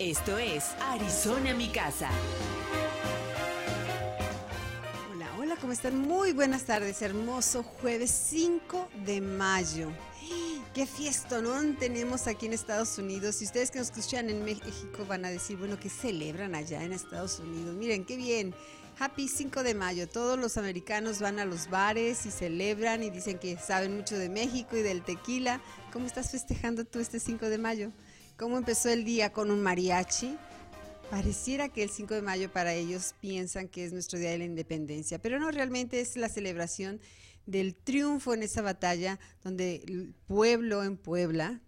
Esto es Arizona Mi Casa. Hola, hola, ¿cómo están? Muy buenas tardes, hermoso jueves 5 de mayo. Qué fiestonón tenemos aquí en Estados Unidos. Si ustedes que nos escuchan en México van a decir, bueno, ¿qué celebran allá en Estados Unidos? Miren, qué bien. Happy 5 de mayo. Todos los americanos van a los bares y celebran y dicen que saben mucho de México y del tequila. ¿Cómo estás festejando tú este 5 de mayo? ¿Cómo empezó el día con un mariachi? Pareciera que el 5 de mayo para ellos piensan que es nuestro Día de la Independencia, pero no, realmente es la celebración del triunfo en esa batalla donde el pueblo en Puebla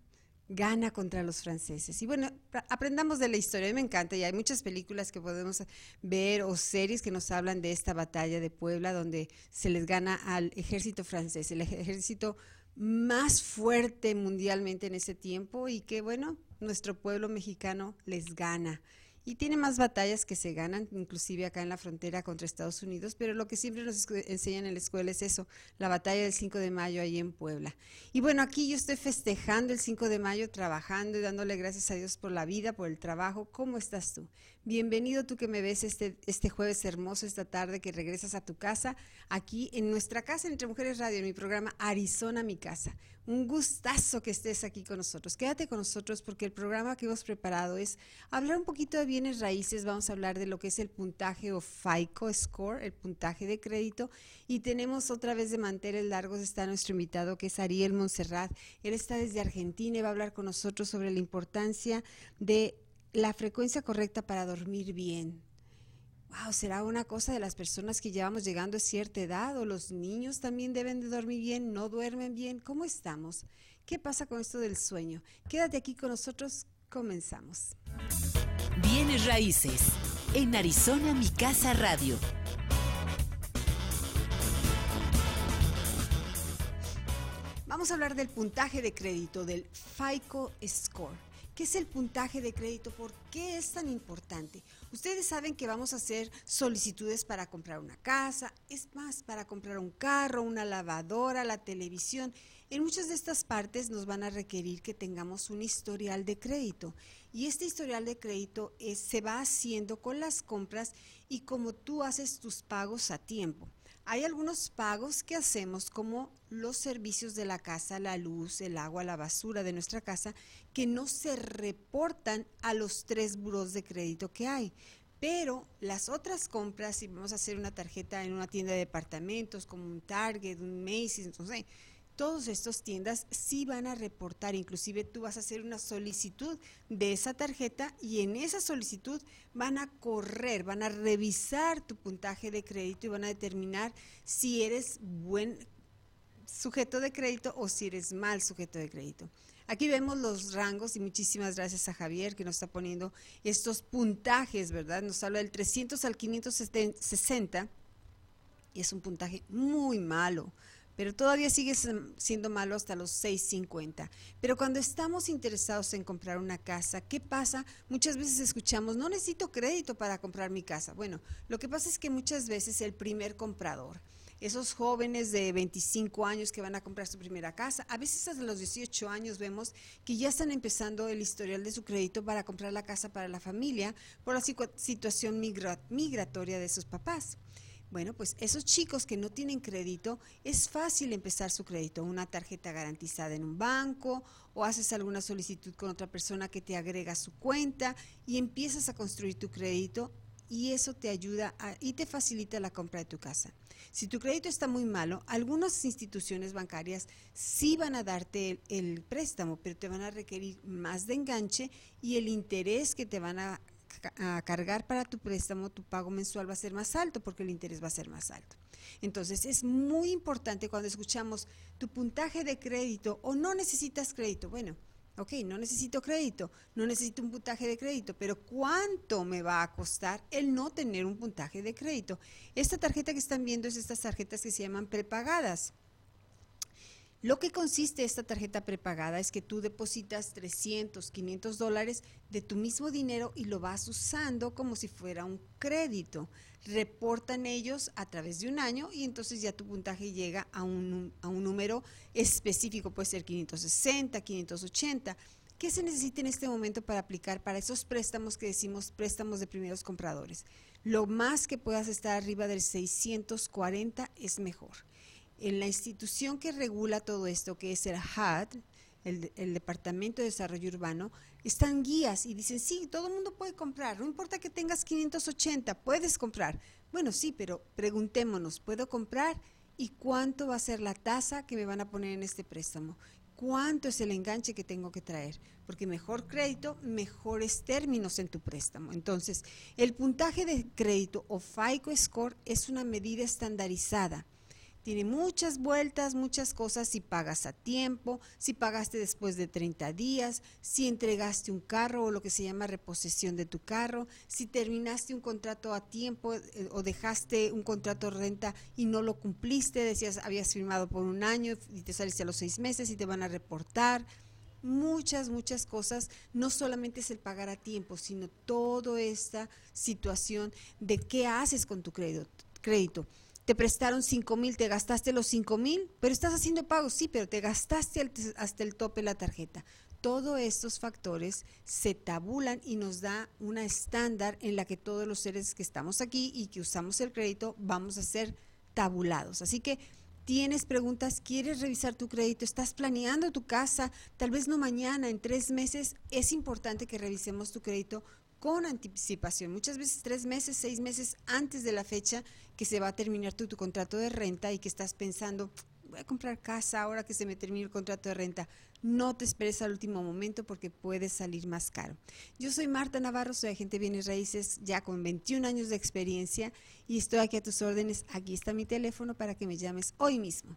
gana contra los franceses. Y bueno, aprendamos de la historia, a mí me encanta y hay muchas películas que podemos ver o series que nos hablan de esta batalla de Puebla donde se les gana al ejército francés, el ejército más fuerte mundialmente en ese tiempo y que bueno, nuestro pueblo mexicano les gana. Y tiene más batallas que se ganan, inclusive acá en la frontera contra Estados Unidos, pero lo que siempre nos enseñan en la escuela es eso, la batalla del 5 de mayo ahí en Puebla. Y bueno, aquí yo estoy festejando el 5 de mayo, trabajando y dándole gracias a Dios por la vida, por el trabajo. ¿Cómo estás tú? Bienvenido tú que me ves este, este jueves hermoso, esta tarde que regresas a tu casa, aquí en nuestra casa, Entre Mujeres Radio, en mi programa Arizona Mi Casa. Un gustazo que estés aquí con nosotros. Quédate con nosotros porque el programa que hemos preparado es hablar un poquito de bienes raíces, vamos a hablar de lo que es el puntaje o FICO score, el puntaje de crédito. Y tenemos otra vez de manteles largos, está nuestro invitado que es Ariel Monserrat. Él está desde Argentina y va a hablar con nosotros sobre la importancia de la frecuencia correcta para dormir bien. Wow, será una cosa de las personas que llevamos llegando a cierta edad o los niños también deben de dormir bien, no duermen bien. ¿Cómo estamos? ¿Qué pasa con esto del sueño? Quédate aquí con nosotros, comenzamos. Bienes raíces en Arizona Mi Casa Radio. Vamos a hablar del puntaje de crédito, del FICO Score. ¿Qué es el puntaje de crédito? ¿Por qué es tan importante? Ustedes saben que vamos a hacer solicitudes para comprar una casa, es más, para comprar un carro, una lavadora, la televisión. En muchas de estas partes nos van a requerir que tengamos un historial de crédito. Y este historial de crédito se va haciendo con las compras y como tú haces tus pagos a tiempo. Hay algunos pagos que hacemos como los servicios de la casa, la luz, el agua, la basura de nuestra casa, que no se reportan a los tres buros de crédito que hay. Pero las otras compras, si vamos a hacer una tarjeta en una tienda de departamentos como un Target, un Macy's, entonces todos estos tiendas sí van a reportar, inclusive tú vas a hacer una solicitud de esa tarjeta y en esa solicitud van a correr, van a revisar tu puntaje de crédito y van a determinar si eres buen sujeto de crédito o si eres mal sujeto de crédito. Aquí vemos los rangos y muchísimas gracias a Javier que nos está poniendo estos puntajes, ¿verdad? Nos habla del 300 al 560 y es un puntaje muy malo pero todavía sigue siendo malo hasta los 6.50. Pero cuando estamos interesados en comprar una casa, ¿qué pasa? Muchas veces escuchamos, no necesito crédito para comprar mi casa. Bueno, lo que pasa es que muchas veces el primer comprador, esos jóvenes de 25 años que van a comprar su primera casa, a veces hasta los 18 años vemos que ya están empezando el historial de su crédito para comprar la casa para la familia por la situación migratoria de sus papás. Bueno, pues esos chicos que no tienen crédito, es fácil empezar su crédito, una tarjeta garantizada en un banco o haces alguna solicitud con otra persona que te agrega su cuenta y empiezas a construir tu crédito y eso te ayuda y te facilita la compra de tu casa. Si tu crédito está muy malo, algunas instituciones bancarias sí van a darte el préstamo, pero te van a requerir más de enganche y el interés que te van a cargar para tu préstamo, tu pago mensual va a ser más alto porque el interés va a ser más alto. Entonces es muy importante cuando escuchamos tu puntaje de crédito o no necesitas crédito. Bueno, Ok, no necesito crédito, no necesito un puntaje de crédito, pero ¿cuánto me va a costar el no tener un puntaje de crédito? Esta tarjeta que están viendo es estas tarjetas que se llaman prepagadas. Lo que consiste esta tarjeta prepagada es que tú depositas 300, 500 dólares de tu mismo dinero y lo vas usando como si fuera un crédito. Reportan ellos a través de un año y entonces ya tu puntaje llega a un, a un número específico, puede ser 560, 580. ¿Qué se necesita en este momento para aplicar para esos préstamos que decimos préstamos de primeros compradores? Lo más que puedas estar arriba del 640 es mejor en la institución que regula todo esto, que es el HUD, el, Departamento de Desarrollo Urbano, están guías y dicen, sí, todo el mundo puede comprar, no importa que tengas 580, puedes comprar. Bueno, sí, pero preguntémonos, ¿puedo comprar? ¿Y cuánto va a ser la tasa que me van a poner en este préstamo? ¿Cuánto es el enganche que tengo que traer? Porque mejor crédito, mejores términos en tu préstamo. Entonces, el puntaje de crédito o FICO Score es una medida estandarizada tiene muchas vueltas, muchas cosas, si pagas a tiempo, si pagaste después de 30 días, si entregaste un carro o lo que se llama reposición de tu carro, si terminaste un contrato a tiempo eh, o dejaste un contrato de renta y no lo cumpliste, decías habías firmado por un año y te saliste a los seis meses y te van a reportar muchas, muchas cosas. No solamente es el pagar a tiempo, sino toda esta situación de qué haces con tu crédito. Te prestaron 5 mil, te gastaste los 5 mil, pero estás haciendo pagos, sí, pero te gastaste hasta el tope la tarjeta. Todos estos factores se tabulan y nos da una estándar en la que todos los seres que estamos aquí y que usamos el crédito vamos a ser tabulados. Así que tienes preguntas, quieres revisar tu crédito, estás planeando tu casa, tal vez no mañana, en tres meses, es importante que revisemos tu crédito con anticipación, muchas veces tres meses, seis meses antes de la fecha que se va a terminar tu, contrato de renta y que estás pensando, voy a comprar casa ahora que se me termine el contrato de renta. No te esperes al último momento porque puede salir más caro. Yo soy Marta Navarro, soy agente de bienes raíces ya con 21 años de experiencia y estoy aquí a tus órdenes. Aquí está mi teléfono para que me llames hoy mismo.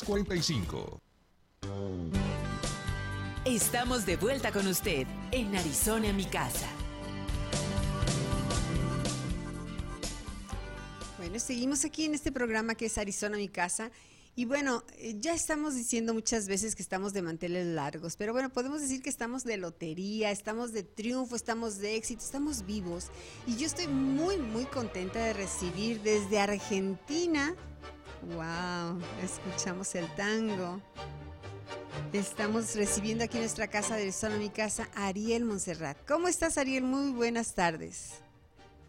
45 Estamos de vuelta con usted en Arizona, mi casa. Bueno, seguimos aquí en este programa que es Arizona, mi casa. Y bueno, eh, ya estamos diciendo muchas veces que estamos de manteles largos, pero bueno, podemos decir que estamos de lotería, estamos de triunfo, estamos de éxito, estamos vivos. Y yo estoy muy, muy contenta de recibir desde Argentina Wow, escuchamos el tango. Estamos recibiendo aquí en nuestra casa de Solo Mi Casa Ariel Monserrat. ¿Cómo estás, Ariel? Muy buenas tardes.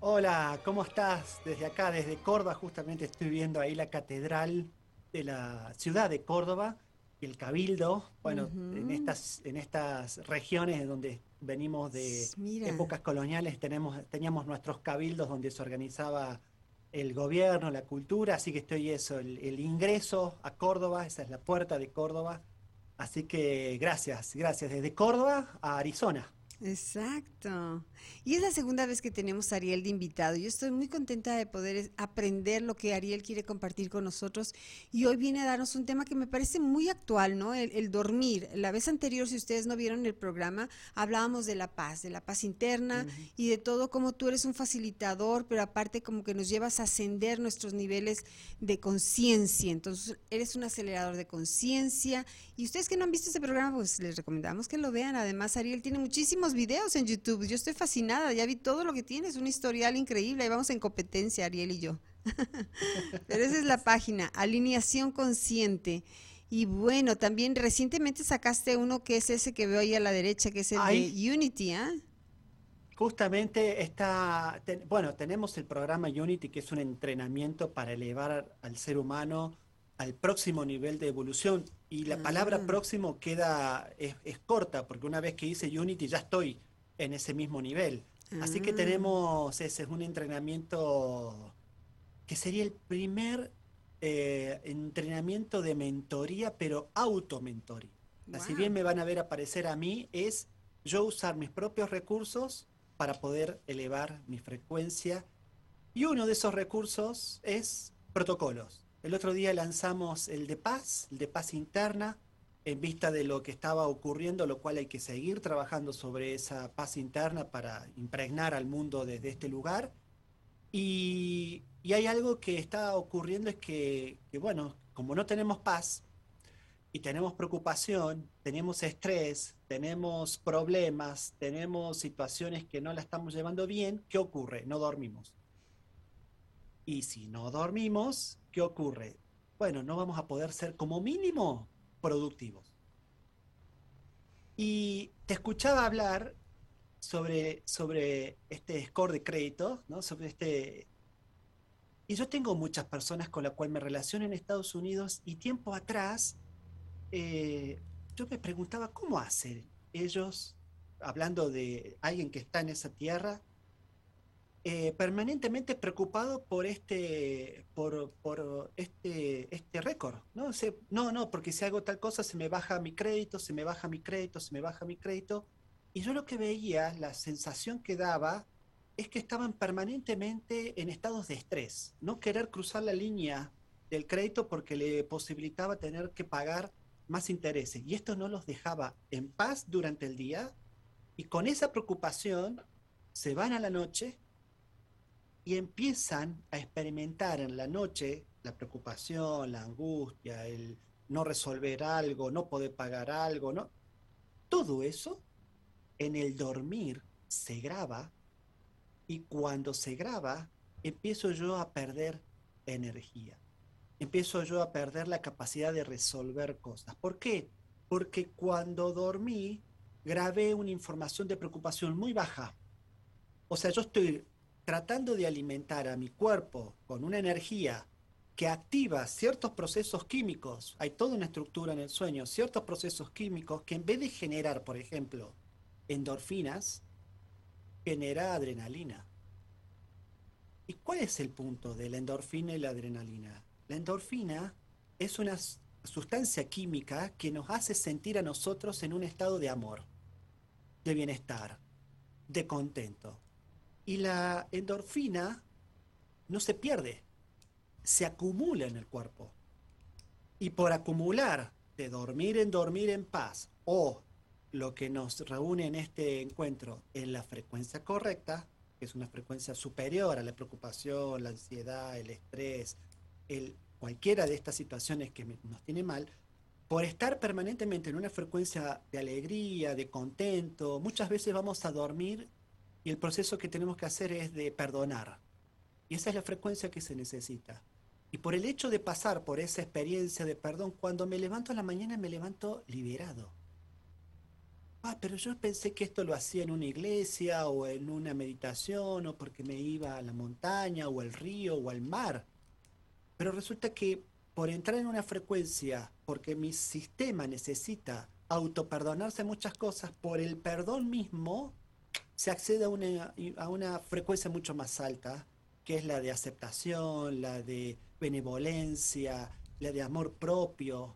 Hola, ¿cómo estás? Desde acá, desde Córdoba, justamente estoy viendo ahí la catedral de la ciudad de Córdoba, el Cabildo. Bueno, en, estas, en estas regiones donde venimos de épocas coloniales, tenemos, teníamos nuestros cabildos donde se organizaba el gobierno, la cultura, así que estoy eso, el, ingreso a Córdoba, esa es la puerta de Córdoba. Así que gracias, gracias. Desde Córdoba a Arizona. Exacto. Y es la segunda vez que tenemos a Ariel de invitado. Yo estoy muy contenta de poder aprender lo que Ariel quiere compartir con nosotros. Y hoy viene a darnos un tema que me parece muy actual, ¿no? El, dormir. La vez anterior, si ustedes no vieron el programa, hablábamos de la paz, de la paz interna y de todo como tú eres un facilitador, pero aparte como que nos llevas a ascender nuestros niveles de conciencia. Entonces, eres un acelerador de conciencia. Y ustedes que no han visto ese programa, pues les recomendamos que lo vean. Además, Ariel tiene muchísimos videos en YouTube. Yo estoy fascinada, ya vi todo lo que tienes, un historial increíble. Ahí vamos en competencia, Ariel y yo. Pero esa es la página, Alineación Consciente. Y bueno, también recientemente sacaste uno que es ese que veo ahí a la derecha, que es el de Unity, ¿ah? Justamente está, bueno, tenemos el programa Unity, que es un entrenamiento para elevar al ser humano al próximo nivel de evolución y la palabra Ah. próximo queda, es, es corta, porque una vez que hice Unity ya estoy en ese mismo nivel. Así que Ah. tenemos, ese es un entrenamiento que sería el primer eh, entrenamiento de mentoría, pero auto-mentoría. Si Guau. bien me van a ver aparecer a mí, es yo usar mis propios recursos para poder elevar mi frecuencia. Y uno de esos recursos es protocolos. El otro día lanzamos el de paz, el de paz interna, en vista de lo que estaba ocurriendo, lo cual hay que seguir trabajando sobre esa paz interna para impregnar al mundo desde este lugar. Y, y hay algo que está ocurriendo, es que, que, bueno, como no tenemos paz y tenemos preocupación, tenemos estrés, tenemos problemas, tenemos situaciones que no la estamos llevando bien, ¿qué ocurre? No dormimos. Y si no dormimos, ¿qué ocurre? Bueno, no vamos a poder ser como mínimo productivos. Y te escuchaba hablar sobre, sobre este score de crédito, ¿no? Sobre este... Y yo tengo muchas personas con las cuales me relaciono en Estados Unidos y tiempo atrás eh, yo me preguntaba cómo hacen ellos, hablando de alguien que está en esa tierra, eh, permanentemente preocupado por este, por, este, este récord, ¿no? O sea, no, no, porque si hago tal cosa se me baja mi crédito, se me baja mi crédito, se me baja mi crédito. Y yo lo que veía, la sensación que daba, es que estaban permanentemente en estados de estrés, no querer cruzar la línea del crédito porque le posibilitaba tener que pagar más intereses. Y esto no los dejaba en paz durante el día. Y con esa preocupación se van a la noche y empiezan a experimentar en la noche la preocupación, la angustia, el no resolver algo, no poder pagar algo, ¿no? Todo eso en el dormir se graba y cuando se graba empiezo yo a perder energía. Empiezo yo a perder la capacidad de resolver cosas. ¿Por qué? Porque cuando dormí grabé una información de preocupación muy baja. O sea, yo estoy tratando de alimentar a mi cuerpo con una energía que activa ciertos procesos químicos, hay toda una estructura en el sueño, ciertos procesos químicos que en vez de generar, por ejemplo, endorfinas, genera adrenalina. ¿Y cuál es el punto de la endorfina y la adrenalina? La endorfina es una sustancia química que nos hace sentir a nosotros en un estado de amor, de bienestar, de contento. Y la endorfina no se pierde, se acumula en el cuerpo. Y por acumular, de dormir en dormir en paz, o lo que nos reúne en este encuentro en la frecuencia correcta, que es una frecuencia superior a la preocupación, la ansiedad, el estrés, el, cualquiera de estas situaciones que nos tiene mal, por estar permanentemente en una frecuencia de alegría, de contento, muchas veces vamos a dormir y el proceso que tenemos que hacer es de perdonar. Y esa es la frecuencia que se necesita. Y por el hecho de pasar por esa experiencia de perdón, cuando me levanto a la mañana me levanto liberado. Ah, pero yo pensé que esto lo hacía en una iglesia o en una meditación o porque me iba a la montaña o al río o al mar. Pero resulta que por entrar en una frecuencia, porque mi sistema necesita autoperdonarse muchas cosas, por el perdón mismo se accede a una, a una frecuencia mucho más alta, que es la de aceptación, la de benevolencia, la de amor propio.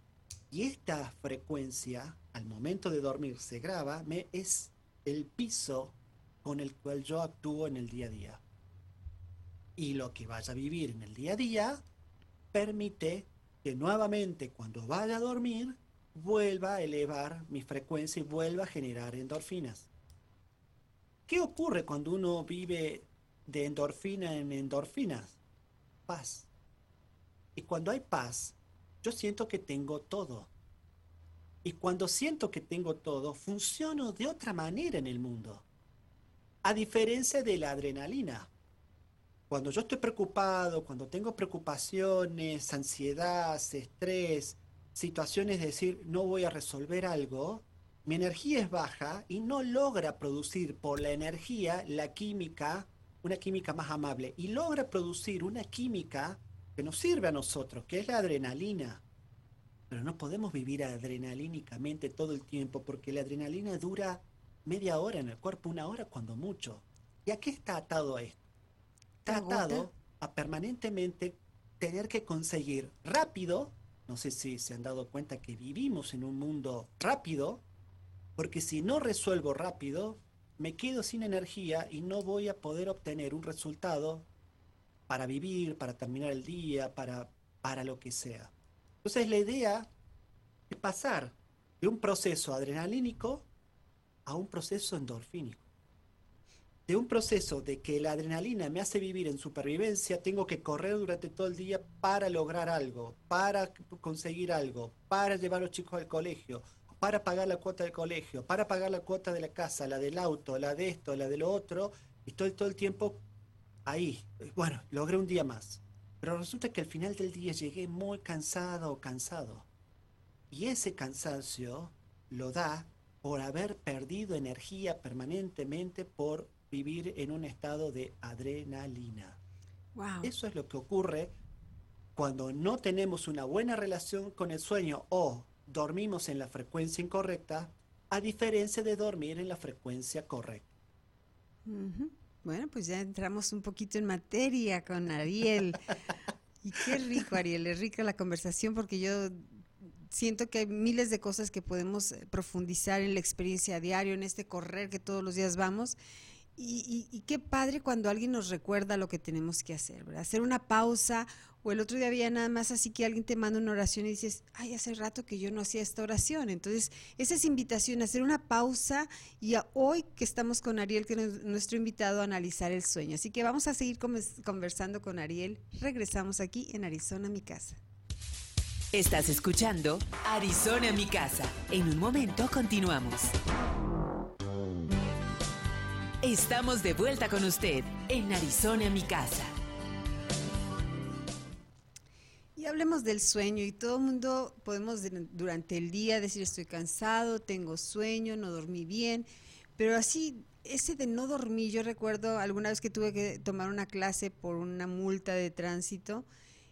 Y esta frecuencia, al momento de dormir, se graba, me, es el piso con el cual yo actúo en el día a día. Y lo que vaya a vivir en el día a día permite que nuevamente cuando vaya a dormir vuelva a elevar mi frecuencia y vuelva a generar endorfinas. ¿Qué ocurre cuando uno vive de endorfina en endorfinas? Paz. Y cuando hay paz, yo siento que tengo todo. Y cuando siento que tengo todo, funciono de otra manera en el mundo. A diferencia de la adrenalina. Cuando yo estoy preocupado, cuando tengo preocupaciones, ansiedad, estrés, situaciones de decir no voy a resolver algo, mi energía es baja y no logra producir por la energía la química, una química más amable, y logra producir una química que nos sirve a nosotros, que es la adrenalina. pero no podemos vivir adrenalínicamente todo el tiempo porque la adrenalina dura media hora en el cuerpo, una hora cuando mucho. ¿Y a qué está atado a esto? Está atado a permanentemente tener que conseguir rápido, no sé si se han dado cuenta que vivimos en un mundo rápido, porque si no resuelvo rápido, me quedo sin energía y no voy a poder obtener un resultado para vivir, para terminar el día, para, para lo que sea. Entonces la idea es pasar de un proceso adrenalínico a un proceso endorfínico. De un proceso de que la adrenalina me hace vivir en supervivencia, tengo que correr durante todo el día para lograr algo, para conseguir algo, para llevar a los chicos al colegio, para pagar la cuota del colegio, para pagar la cuota de la casa, la del auto, la de esto, la de lo otro, y estoy todo el tiempo ahí. Bueno, logré un día más. Pero resulta que al final del día llegué muy cansado o cansado. Y ese cansancio lo da por haber perdido energía permanentemente por vivir en un estado de adrenalina. Eso es lo que ocurre cuando no tenemos una buena relación con el sueño o dormimos en la frecuencia incorrecta, a diferencia de dormir en la frecuencia correcta. Bueno, pues ya entramos un poquito en materia con Ariel. y qué rico, Ariel, es rica la conversación porque yo siento que hay miles de cosas que podemos profundizar en la experiencia a diario, en este correr que todos los días vamos. Y, qué padre cuando alguien nos recuerda lo que tenemos que hacer, ¿verdad? Hacer una pausa o el otro día había nada más así que alguien te manda una oración y dices, ay, hace rato que yo no hacía esta oración. Entonces, esa es invitación hacer una pausa y hoy que estamos con Ariel, que es nuestro invitado a analizar el sueño. Así que vamos a seguir conversando con Ariel. Regresamos aquí en Arizona, mi casa. Estás escuchando Arizona, mi casa. En un momento continuamos. Estamos de vuelta con usted en Arizona, mi casa. Y hablemos del sueño y todo el mundo podemos durante el día decir estoy cansado, tengo sueño, no dormí bien, pero así ese de no dormir, yo recuerdo alguna vez que tuve que tomar una clase por una multa de tránsito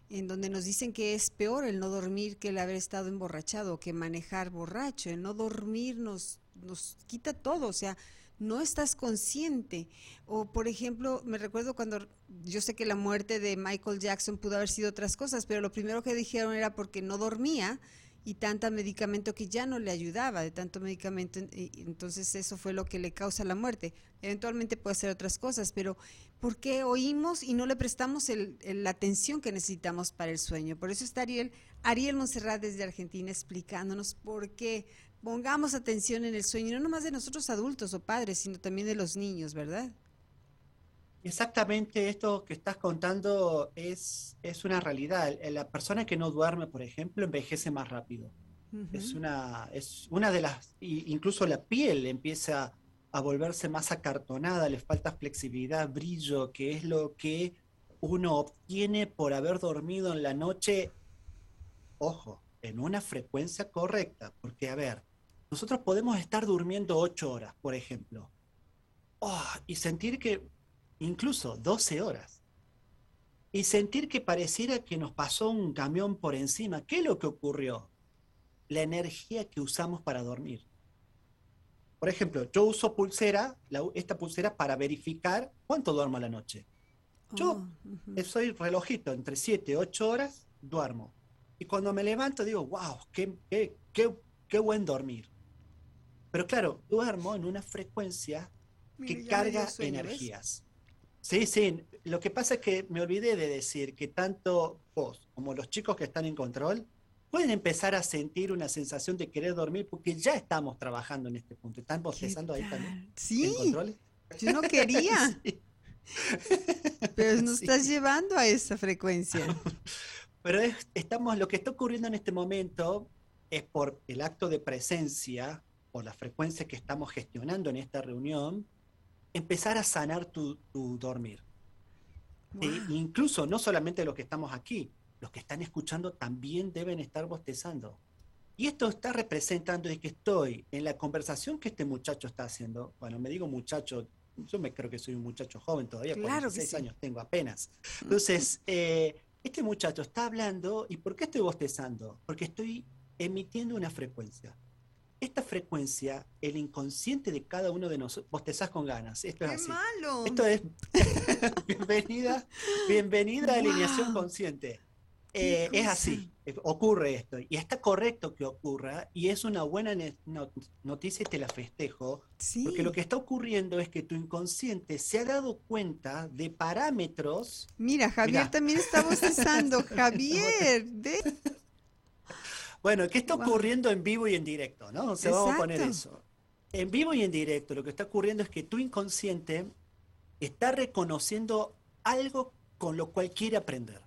en donde nos dicen que es peor el no dormir que el haber estado emborrachado, que manejar borracho. El no dormir nos, nos quita todo, o sea, no estás consciente. O, por ejemplo, me recuerdo cuando yo sé que la muerte de Michael Jackson pudo haber sido otras cosas, pero lo primero que dijeron era porque no dormía y tanta medicamento que ya no le ayudaba, de tanto medicamento, entonces eso fue lo que le causa la muerte. Eventualmente puede ser otras cosas, pero ¿por qué oímos y no le prestamos la atención que necesitamos para el sueño? Por eso está Ariel, Ariel Monserrat desde Argentina explicándonos por qué pongamos atención en el sueño, no nomás de nosotros adultos o padres, sino también de los niños, ¿verdad? Exactamente esto que estás contando es, es una realidad. La persona que no duerme, por ejemplo, envejece más rápido. Es una, es una de las, incluso la piel empieza a volverse más acartonada, le falta flexibilidad, brillo, que es lo que uno obtiene por haber dormido en la noche, ojo, en una frecuencia correcta. Porque, a ver, nosotros podemos estar durmiendo ocho horas, por ejemplo, oh, y sentir que incluso 12 horas. Y sentir que pareciera que nos pasó un camión por encima. ¿Qué es lo que ocurrió? La energía que usamos para dormir. Por ejemplo, yo uso pulsera, esta pulsera para verificar cuánto duermo a la noche. Yo oh, soy relojito, entre 7 y 8 horas duermo. Y cuando me levanto digo, wow, qué, qué, qué, buen dormir. Pero claro, duermo en una frecuencia que carga energías. Sí, sí. Lo que pasa es que me olvidé de decir que tanto vos como los chicos que están en control pueden empezar a sentir una sensación de querer dormir porque ya estamos trabajando en este punto. ¿Están bostezando ahí también? Sí. Yo no quería. Pero nos estás llevando a esa frecuencia. Pero estamos, lo que está ocurriendo en este momento es por el acto de presencia o la frecuencia que estamos gestionando en esta reunión, empezar a sanar tu, dormir. E incluso no solamente los que estamos aquí, los que están escuchando también deben estar bostezando. Y esto está representando de que estoy en la conversación que este muchacho está haciendo. Bueno, me digo muchacho, yo me creo que soy un muchacho joven todavía, claro 16 años tengo apenas. Entonces, eh, este muchacho está hablando, ¿y por qué estoy bostezando? Porque estoy emitiendo una frecuencia. Esta frecuencia, el inconsciente de cada uno de nosotros, bostezás con ganas. Esto es ¡Qué así. malo! Esto es bienvenida, bienvenida a alineación Wow. consciente. Eh, es así, ocurre esto y está correcto que ocurra y es una buena noticia y te la festejo, sí. porque lo que está ocurriendo es que tu inconsciente se ha dado cuenta de parámetros. Mira, Javier Mirá. también está bostezando. Javier, ve. Bueno, ¿qué está ocurriendo en vivo y en directo? ¿no? O sea, vamos a poner eso. En vivo y en directo, lo que está ocurriendo es que tu inconsciente está reconociendo algo con lo cual quiere aprender.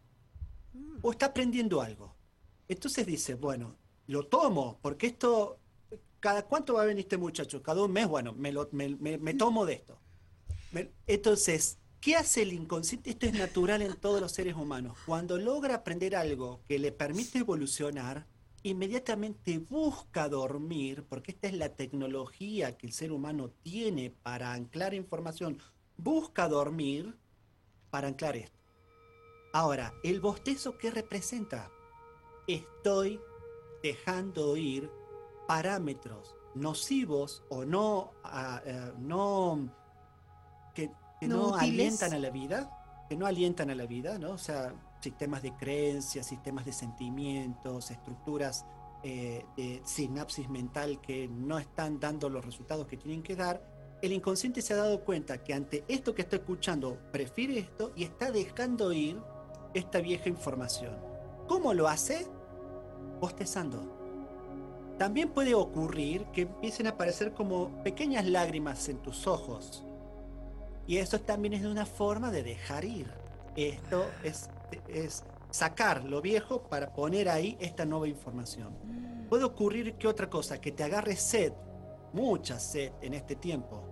Mm. o está aprendiendo algo. Entonces dice, bueno, lo tomo, porque esto, ¿cada cuánto va a venir este muchacho? Cada un mes, bueno, me, lo, me, me- me tomo de esto. Entonces, ¿qué hace el inconsciente? Esto es natural en todos los seres humanos. Cuando logra aprender algo que le permite evolucionar, inmediatamente busca dormir, porque esta es la tecnología que el ser humano tiene para anclar información, busca dormir para anclar esto. Ahora, ¿el bostezo qué representa? Estoy dejando ir parámetros nocivos o no, eh, no que, que No no, alientan a la vida, que no alientan a la vida, ¿no? O sea, sistemas de creencias, sistemas de sentimientos, estructuras eh, de sinapsis mental que no están dando los resultados que tienen que dar, el inconsciente se ha dado cuenta que ante esto que está escuchando prefiere esto y está dejando ir esta vieja información. ¿Cómo lo hace? Bostezando. También puede ocurrir que empiecen a aparecer como pequeñas lágrimas en tus ojos. Y eso también es una forma de dejar ir. Esto es, es sacar lo viejo para poner ahí esta nueva información. Puede ocurrir que otra cosa, que te agarre sed, mucha sed en este tiempo.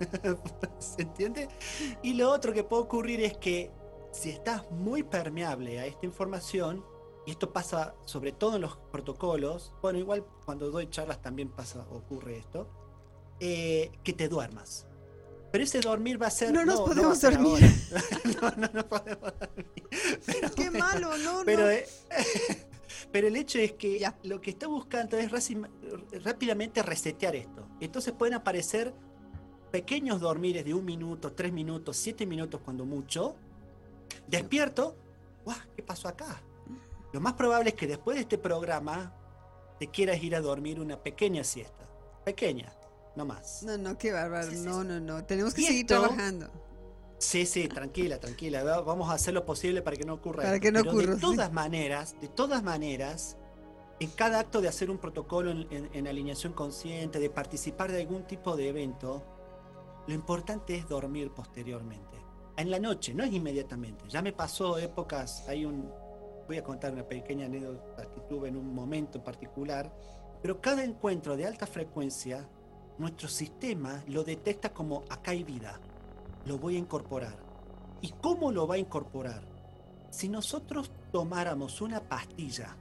¿Se entiende? Y lo otro que puede ocurrir es que si estás muy permeable a esta información, y esto pasa sobre todo en los protocolos, bueno, igual cuando doy charlas también pasa, ocurre esto, eh, que te duermas. Pero ese dormir va a ser... No nos podemos dormir. no, no, no podemos dormir. Pero- Qué malo, no, pero, no. eh, pero el hecho es que Ya. lo que está buscando es rápidamente resetear esto. Entonces pueden aparecer pequeños dormires de un minuto, tres minutos, siete minutos cuando mucho. Despierto. ¡Guau! ¿Qué pasó acá? Lo más probable es que después de este programa te quieras ir a dormir una pequeña siesta. Pequeña, no más. No, no, qué bárbaro. Sí, sí, No, no, no. Tenemos que seguir esto- trabajando. Sí, sí, tranquila, tranquila. va- Vamos a hacer lo posible para que no ocurra. Para esto. que no Pero ocurra, De todas maneras, de todas maneras, en cada acto de hacer un protocolo en, en- en alineación consciente, de participar de algún tipo de evento, lo importante es dormir posteriormente. En la noche, no es inmediatamente. Ya me pasó épocas, hay un, voy a contar una pequeña anécdota que tuve en un momento en particular, pero cada encuentro de alta frecuencia, nuestro sistema lo detecta como acá hay vida, lo voy a incorporar. ¿Y cómo lo va a incorporar? Si nosotros tomáramos una pastilla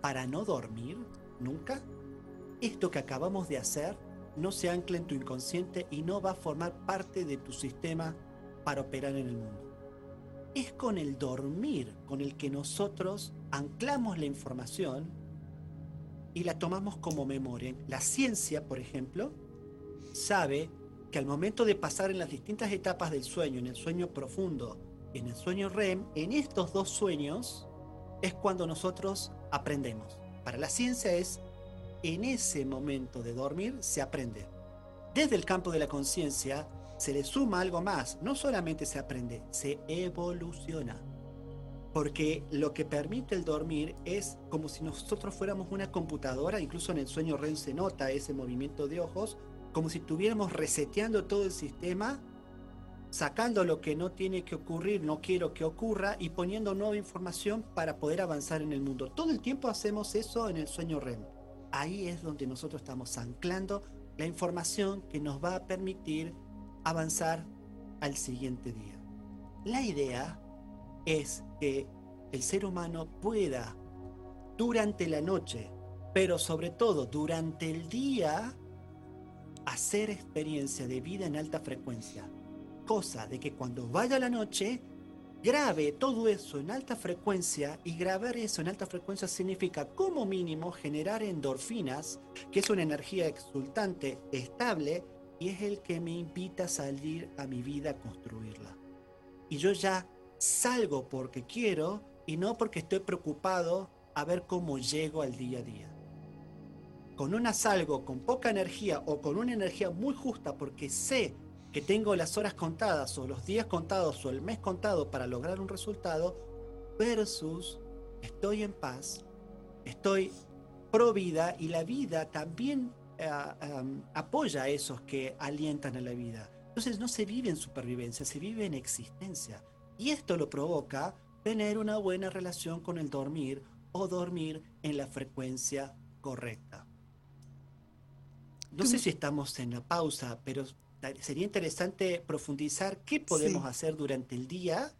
para no dormir nunca, esto que acabamos de hacer no se ancla en tu inconsciente y no va a formar parte de tu sistema para operar en el mundo. Es con el dormir con el que nosotros anclamos la información y la tomamos como memoria. La ciencia, por ejemplo, sabe que al momento de pasar en las distintas etapas del sueño, en el sueño profundo y en el sueño REM, en estos dos sueños es cuando nosotros aprendemos. Para la ciencia es en ese momento de dormir se aprende. Desde el campo de la conciencia se le suma algo más, no solamente se aprende, se evoluciona. Porque lo que permite el dormir es como si nosotros fuéramos una computadora, incluso en el sueño REM se nota ese movimiento de ojos, como si estuviéramos reseteando todo el sistema, sacando lo que no tiene que ocurrir, no quiero que ocurra, y poniendo nueva información para poder avanzar en el mundo. Todo el tiempo hacemos eso en el sueño REM. Ahí es donde nosotros estamos anclando la información que nos va a permitir avanzar al siguiente día. La idea es que el ser humano pueda durante la noche, pero sobre todo durante el día, hacer experiencia de vida en alta frecuencia. Cosa de que cuando vaya la noche grabe todo eso en alta frecuencia y grabar eso en alta frecuencia significa como mínimo generar endorfinas, que es una energía exultante, estable, y es el que me invita a salir a mi vida a construirla. Y yo ya salgo porque quiero y no porque estoy preocupado a ver cómo llego al día a día. Con una salgo con poca energía o con una energía muy justa porque sé que tengo las horas contadas o los días contados o el mes contado para lograr un resultado versus estoy en paz, estoy pro vida y la vida también eh, em, apoya a esos que alientan a la vida. Entonces no se vive en supervivencia, se vive en existencia. Y esto lo provoca tener una buena relación con el dormir o dormir en la frecuencia correcta. No sé si estamos en la pausa, pero sería interesante profundizar qué podemos hacer durante el día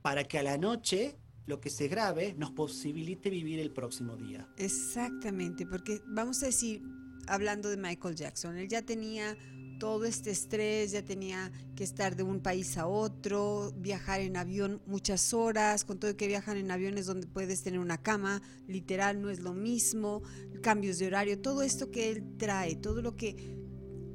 para que a la noche lo que se grabe nos posibilite vivir el próximo día. Exactamente, porque vamos a decir, hablando de Michael Jackson, él ya tenía todo este estrés, ya tenía que estar de un país a otro, viajar en avión muchas horas, con todo que viajan en aviones donde puedes tener una cama, literal no es lo mismo, cambios de horario, todo esto que él trae, todo lo que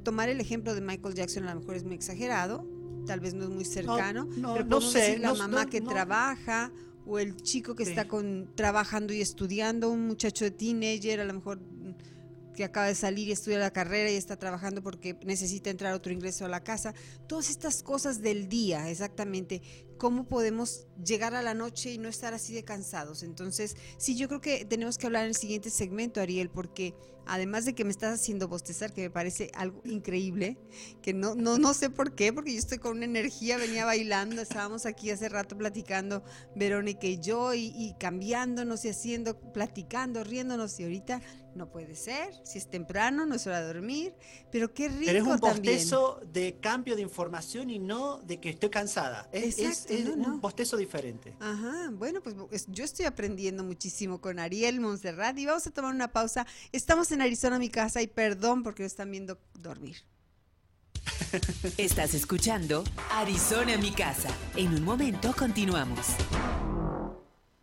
tomar el ejemplo de Michael Jackson a lo mejor es muy exagerado, tal vez no es muy cercano, no, pero no sé, la mamá que trabaja o el chico que está con trabajando y estudiando, un muchacho de teenager, a lo mejor que acaba de salir y estudia la carrera y está trabajando porque necesita entrar otro ingreso a la casa. Todas estas cosas del día, exactamente, cómo podemos llegar a la noche y no estar así de cansados. Entonces, sí, yo creo que tenemos que hablar en el siguiente segmento, Ariel, porque además de que me estás haciendo bostezar, que me parece algo increíble, que no, no, no sé por qué, porque yo estoy con una energía, venía bailando, estábamos aquí hace rato platicando, Verónica y yo, y, y cambiándonos y haciendo, platicando, riéndonos, y ahorita no puede ser, si es temprano, no es hora de dormir, pero qué rico Pero es un bostezo de cambio de información y no de que estoy cansada. Es, un bostezo diferente. Ajá, bueno, pues yo estoy aprendiendo muchísimo con Ariel Montserrat y vamos a tomar una pausa. Estamos en Arizona, mi casa, y perdón porque lo están viendo dormir. Estás escuchando Arizona, mi casa. En un momento continuamos.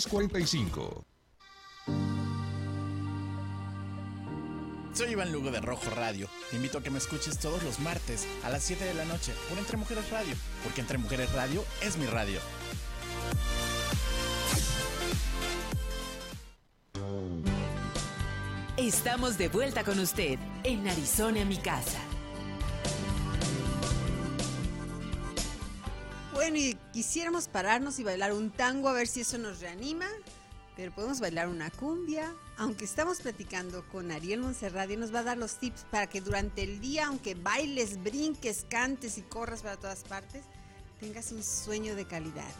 345. Soy Iván Lugo de Rojo Radio. Te invito a que me escuches todos los martes a las 7 de la noche por Entre Mujeres Radio, porque Entre Mujeres Radio es mi radio. Estamos de vuelta con usted en Arizona, mi casa. Y quisiéramos pararnos y bailar un tango a ver si eso nos reanima, pero podemos bailar una cumbia. Aunque estamos platicando con Ariel Monserrat y nos va a dar los tips para que durante el día, aunque bailes, brinques, cantes y corras para todas partes, tengas un sueño de calidad.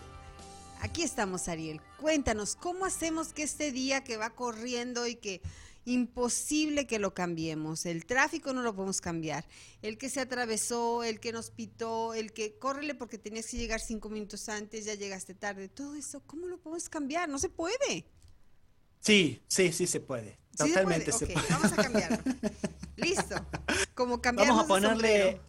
Aquí estamos, Ariel. Cuéntanos, ¿cómo hacemos que este día que va corriendo y que imposible que lo cambiemos. El tráfico no lo podemos cambiar. El que se atravesó, el que nos pitó, el que córrele porque tenías que llegar cinco minutos antes, ya llegaste tarde. Todo eso, ¿cómo lo podemos cambiar? No se puede. Sí, sí, sí se puede. Totalmente se puede. Vamos a cambiarlo. Listo. Como cambiamos Vamos a ponerle.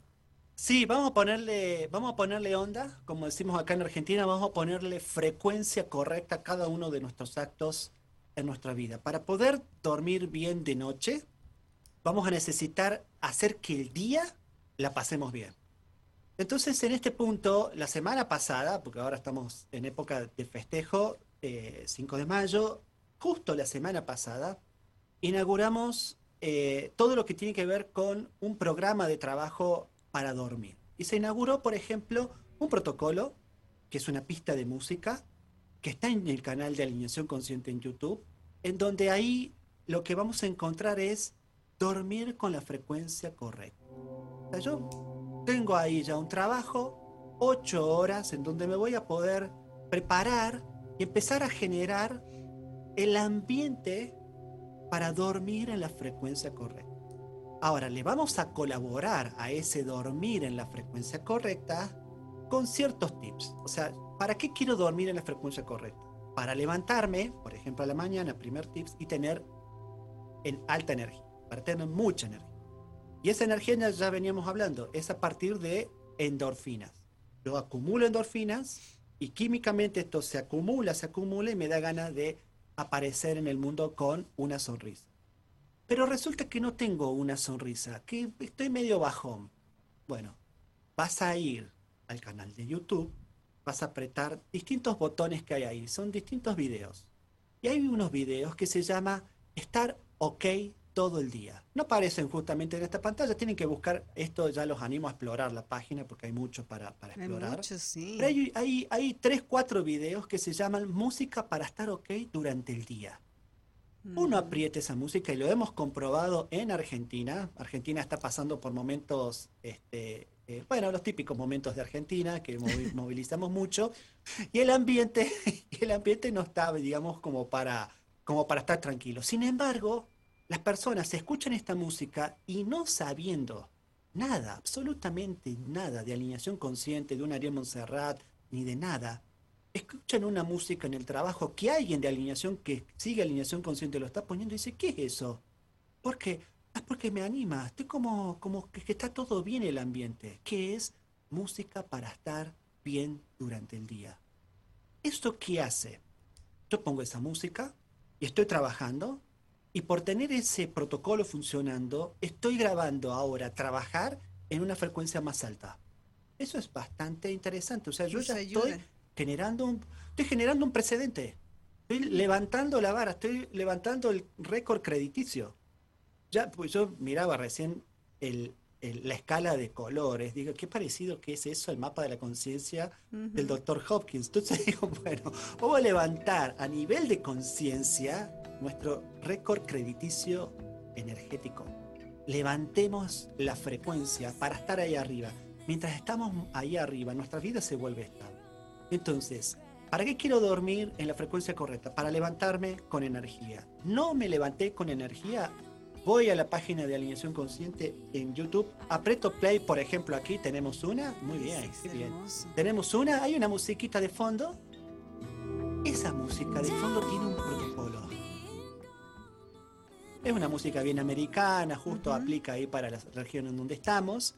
Sí, vamos a ponerle, vamos a ponerle onda, como decimos acá en Argentina, vamos a ponerle frecuencia correcta a cada uno de nuestros actos en nuestra vida. Para poder dormir bien de noche, vamos a necesitar hacer que el día la pasemos bien. Entonces, en este punto, la semana pasada, porque ahora estamos en época de festejo, 5 eh, de mayo, justo la semana pasada, inauguramos eh, todo lo que tiene que ver con un programa de trabajo para dormir. Y se inauguró, por ejemplo, un protocolo, que es una pista de música, que está en el canal de Alineación Consciente en YouTube, en donde ahí lo que vamos a encontrar es dormir con la frecuencia correcta. yo tengo ahí ya un trabajo ocho horas en donde me voy a poder preparar y empezar a generar el ambiente para dormir en la frecuencia correcta. Ahora, le vamos a colaborar a ese dormir en la frecuencia correcta con ciertos tips. O sea, ¿para qué quiero dormir en la frecuencia correcta? Para levantarme, por ejemplo, a la mañana, primer tips, y tener en alta energía, para tener mucha energía. Y esa energía ya veníamos hablando, es a partir de endorfinas. Yo acumulo endorfinas y químicamente esto se acumula, se acumula y me da ganas de aparecer en el mundo con una sonrisa. Pero resulta que no tengo una sonrisa, que estoy medio bajón. Bueno, vas a ir al canal de YouTube, vas a apretar distintos botones que hay ahí, son distintos videos. Y hay unos videos que se llama Estar OK todo el día. No aparecen justamente en esta pantalla, tienen que buscar, esto ya los animo a explorar la página porque hay mucho para, para explorar. Hay, mucho, sí. Pero hay, hay, hay, tres, cuatro videos que se llaman Música para estar ok durante el día. Uno aprieta esa música y lo hemos comprobado en Argentina. Argentina está pasando por momentos, este, eh, bueno, los típicos momentos de Argentina que movilizamos mucho y el ambiente, el ambiente no está, digamos, como para, como para estar tranquilo. Sin embargo, las personas escuchan esta música y no sabiendo nada, absolutamente nada de alineación consciente de un Ariel Montserrat ni de nada, escuchan una música en el trabajo que alguien de alineación que sigue alineación consciente lo está poniendo y dice, ¿qué es eso? ¿Por Es porque me anima, estoy como, como que, que está todo bien el ambiente. ¿Qué es música para estar bien durante el día? ¿Esto qué hace? Yo pongo esa música y estoy trabajando y por tener ese protocolo funcionando, estoy grabando ahora trabajar en una frecuencia más alta. Eso es bastante interesante. O sea, yo ya estoy generando un, estoy generando un precedente. Estoy levantando la vara, estoy levantando el récord crediticio. Ya, pues yo miraba recién el, la escala de colores, digo, qué parecido que es eso, el mapa de la conciencia del doctor Hopkins. Entonces digo, bueno, vamos a levantar a nivel de conciencia nuestro récord crediticio energético. Levantemos la frecuencia para estar ahí arriba. Mientras estamos ahí arriba, nuestra vida se vuelve estable. Entonces, ¿para qué quiero dormir en la frecuencia correcta? Para levantarme con energía. No me levanté con energía. Voy a la página de alineación consciente en YouTube, aprieto play, por ejemplo, aquí tenemos una. Muy bien, bien. Tenemos una, hay una musiquita de fondo. Esa música de fondo tiene un protocolo. Es una música bien americana, justo aplica ahí para la región en donde estamos.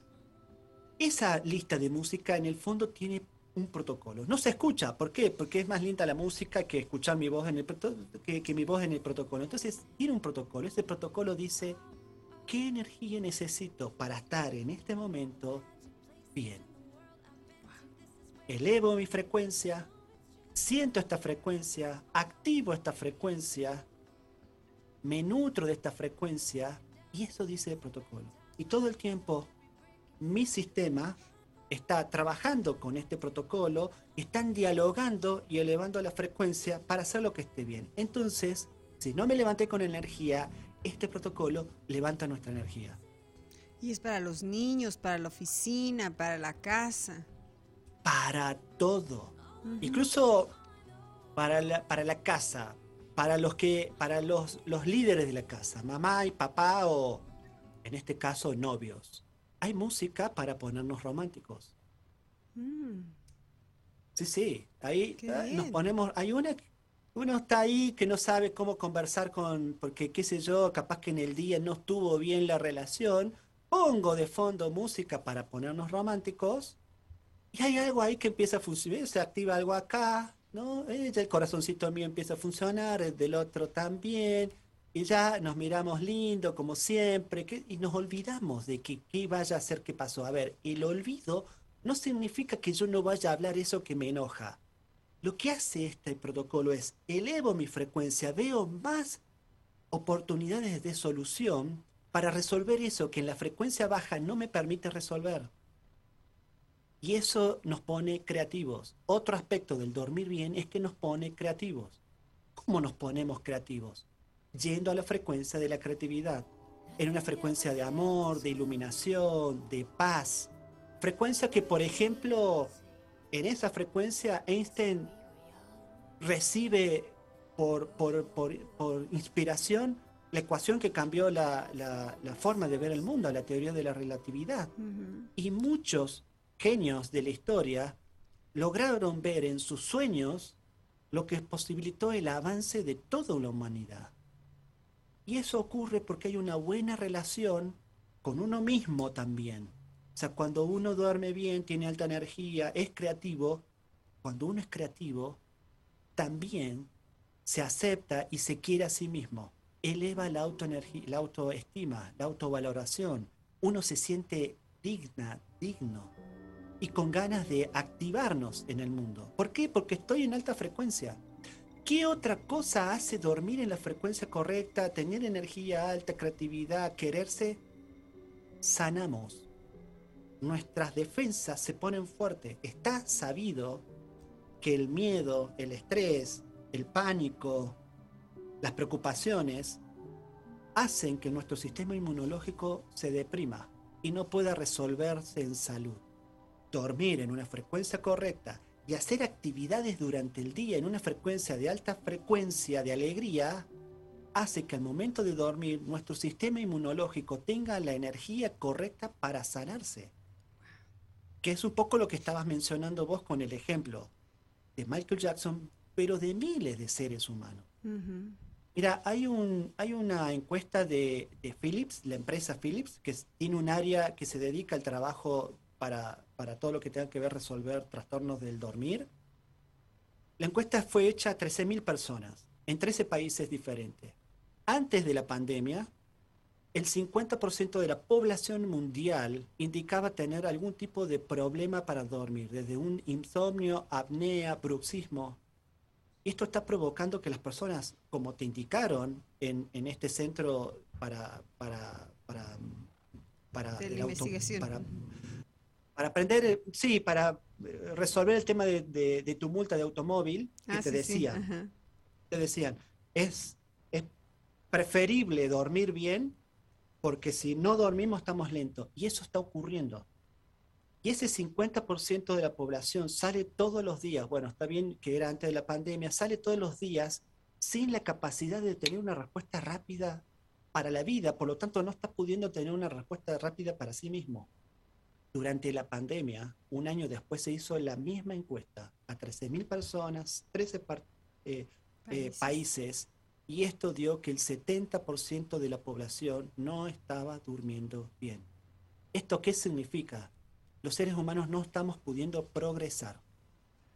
Esa lista de música en el fondo tiene un protocolo. No se escucha, ¿por qué? Porque es más linda la música que escuchar mi voz en el que, que mi voz en el protocolo. Entonces, tiene un protocolo. Ese protocolo dice qué energía necesito para estar en este momento bien. Elevo mi frecuencia, siento esta frecuencia, activo esta frecuencia, me nutro de esta frecuencia y eso dice el protocolo. Y todo el tiempo mi sistema está trabajando con este protocolo, están dialogando y elevando la frecuencia para hacer lo que esté bien. Entonces, si no me levanté con energía, este protocolo levanta nuestra energía. Y es para los niños, para la oficina, para la casa. Para todo. Incluso para la, para la casa, para los que, para los, los líderes de la casa, mamá y papá o en este caso novios hay música para ponernos románticos. Mm. Sí, sí, ahí ah, nos ponemos, hay una, uno está ahí que no sabe cómo conversar con, porque qué sé yo, capaz que en el día no estuvo bien la relación, pongo de fondo música para ponernos románticos y hay algo ahí que empieza a funcionar, se activa algo acá, ¿no? el corazoncito mío empieza a funcionar, el del otro también, y ya nos miramos lindo como siempre y nos olvidamos de que qué vaya a ser que pasó. A ver, el olvido no significa que yo no vaya a hablar eso que me enoja. Lo que hace este protocolo es elevo mi frecuencia, veo más oportunidades de solución para resolver eso que en la frecuencia baja no me permite resolver. Y eso nos pone creativos. Otro aspecto del dormir bien es que nos pone creativos. ¿Cómo nos ponemos creativos? Yendo a la frecuencia de la creatividad, en una frecuencia de amor, de iluminación, de paz. Frecuencia que, por ejemplo, en esa frecuencia Einstein recibe por, por, inspiración la ecuación que cambió la, forma de ver el mundo, la teoría de la relatividad. Y muchos genios de la historia lograron ver en sus sueños lo que posibilitó el avance de toda la humanidad. Y eso ocurre porque hay una buena relación con uno mismo también. O sea, cuando uno duerme bien, tiene alta energía, es creativo, cuando uno es creativo, también se acepta y se quiere a sí mismo. Eleva la, la autoestima, la autovaloración. Uno se siente digna, digno y con ganas de activarnos en el mundo. ¿Por qué? Porque estoy en alta frecuencia. ¿Qué otra cosa hace dormir en la frecuencia correcta, tener energía alta, creatividad, quererse? Sanamos. Nuestras defensas se ponen fuertes. Está sabido que el miedo, el estrés, el pánico, las preocupaciones hacen que nuestro sistema inmunológico se deprima y no pueda resolverse en salud. Dormir en una frecuencia correcta y hacer actividades durante el día en una frecuencia de alta frecuencia de alegría hace que al momento de dormir nuestro sistema inmunológico tenga la energía correcta para sanarse. Que es un poco lo que estabas mencionando vos con el ejemplo de Michael Jackson, pero de miles de seres humanos. Mira, hay, un, hay una encuesta de, de, Philips, la empresa Philips, que tiene un área que se dedica al trabajo para, para todo lo que tenga que ver resolver trastornos del dormir. La encuesta fue hecha a 13.000 personas en 13 países diferentes. Antes de la pandemia, el 50% de la población mundial indicaba tener algún tipo de problema para dormir, desde un insomnio, apnea, bruxismo. Esto está provocando que las personas, como te indicaron en, este centro para, para, para, para, para para aprender, eh, sí, para eh, resolver el tema de, tu multa de automóvil, que ah, te decían, te decían, es, es preferible dormir bien porque si no dormimos estamos lentos. Y eso está ocurriendo. Y ese 50% de la población sale todos los días, bueno, está bien que era antes de la pandemia, sale todos los días sin la capacidad de tener una respuesta rápida para la vida, por lo tanto no está pudiendo tener una respuesta rápida para sí mismo. Durante la pandemia, un año después se hizo la misma encuesta a 13.000 personas, 13 eh, eh, países. y esto dio que el 70% de la población no estaba durmiendo bien. ¿Esto qué significa? Los seres humanos no estamos pudiendo progresar.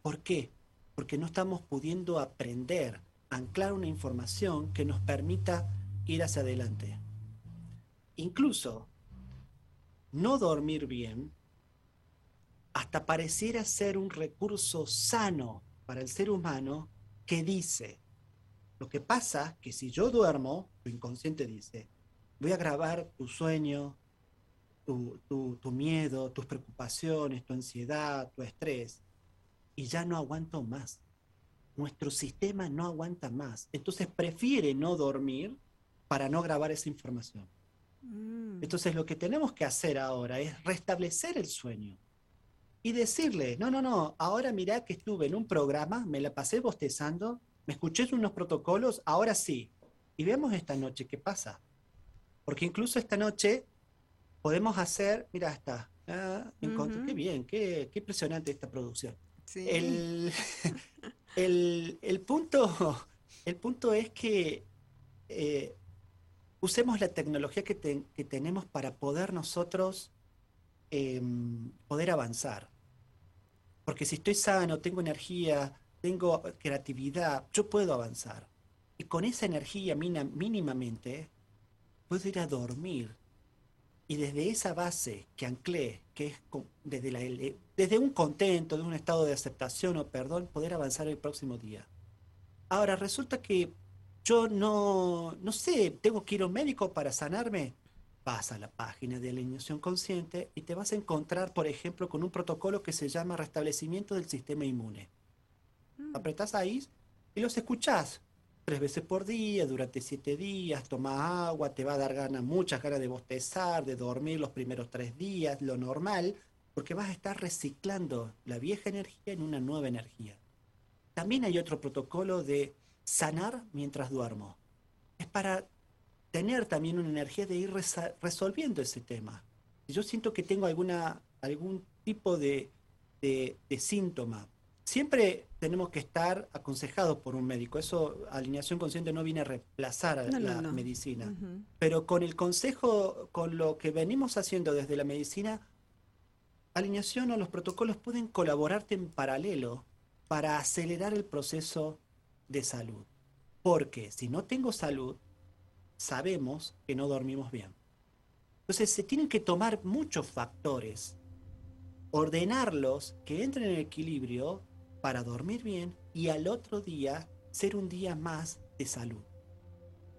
¿Por qué? Porque no estamos pudiendo aprender, anclar una información que nos permita ir hacia adelante. Incluso no dormir bien hasta pareciera ser un recurso sano para el ser humano que dice, lo que pasa que si yo duermo, tu inconsciente dice, voy a grabar tu sueño, tu, tu, miedo, tus preocupaciones, tu ansiedad, tu estrés, y ya no aguanto más. Nuestro sistema no aguanta más. Entonces prefiere no dormir para no grabar esa información. Mm. Entonces lo que tenemos que hacer ahora es restablecer el sueño y decirle, no, no, no, ahora mirá que estuve en un programa, me la pasé bostezando, me escuché unos protocolos, ahora sí. Y vemos esta noche qué pasa. Porque incluso esta noche podemos hacer, mira, está, ah, qué bien, qué, impresionante esta producción. El, el, punto, el punto es que eh, usemos la tecnología que, tenemos para poder nosotros em, poder avanzar. Porque si estoy sano, tengo energía, tengo creatividad, yo puedo avanzar. Y con esa energía mínimamente, puedo ir a dormir. Y desde esa base que anclé, que es desde, desde un contento, de un estado de aceptación o perdón, poder avanzar el próximo día. Ahora, resulta que yo no, no sé, tengo que ir a un médico para sanarme. Vas a la página de alineación consciente y te vas a encontrar, por ejemplo, con un protocolo que se llama restablecimiento del sistema inmune. Mm. Apretás ahí y los escuchás tres veces por día, durante siete días, toma agua, te va a dar ganas, muchas ganas de bostezar, de dormir los primeros tres días, lo normal, porque vas a estar reciclando la vieja energía en una nueva energía. También hay otro protocolo de sanar mientras duermo. Es para tener también una energía de ir resolviendo ese tema. Si yo siento que tengo alguna, algún tipo de, de, síntoma, siempre tenemos que estar aconsejados por un médico. Eso, alineación consciente no viene a reemplazar a la medicina. Pero con el consejo, con lo que venimos haciendo desde la medicina, alineación o los protocolos pueden colaborarte en paralelo para acelerar el proceso de salud. Porque si no tengo salud, sabemos que no dormimos bien. Entonces se tienen que tomar muchos factores, ordenarlos, que entren en equilibrio para dormir bien y al otro día ser un día más de salud.